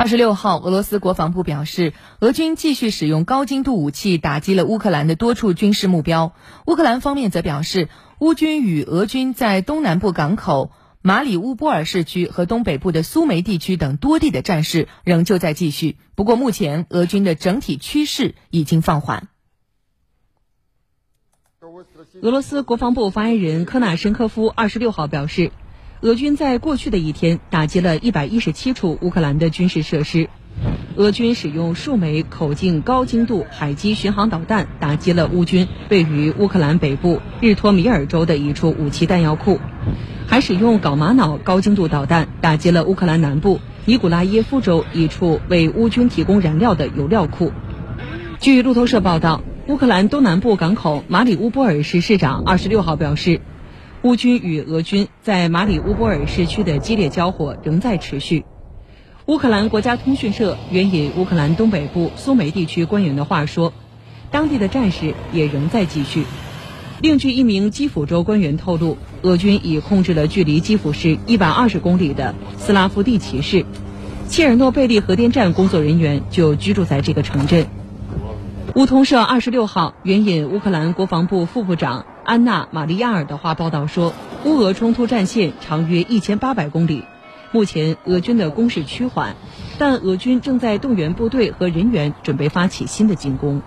二十六号，俄罗斯国防部表示，俄军继续使用高精度武器打击了乌克兰的多处军事目标。乌克兰方面则表示，乌军与俄军在东南部港口马里乌波尔市区和东北部的苏梅地区等多地的战事仍旧在继续。不过，目前俄军的整体趋势已经放缓。俄罗斯国防部发言人科纳申科夫二十六号表示。俄军在过去的一天打击了一百一十七处乌克兰的军事设施。俄军使用数枚口径高精度海基巡航导弹打击了乌军位于乌克兰北部日托米尔州的一处武器弹药库，还使用镐玛瑙高精度导弹打击了乌克兰南部尼古拉耶夫州一处为乌军提供燃料的油料库。据路透社报道，乌克兰东南部港口马里乌波尔市市长二十六号表示。乌军与俄军在马里乌波尔市区的激烈交火仍在持续。乌克兰国家通讯社援引乌克兰东北部苏梅地区官员的话说，当地的战事也仍在继续。另据一名基辅州官员透露，俄军已控制了距离基辅市一百二十公里的斯拉夫蒂奇市，切尔诺贝利核电站工作人员就居住在这个城镇。乌通社二十六号援引乌克兰国防部副部长。安娜·玛利亚尔的话报道说，乌俄冲突战线长约一千八百公里，目前俄军的攻势趋缓，但俄军正在动员部队和人员，准备发起新的进攻。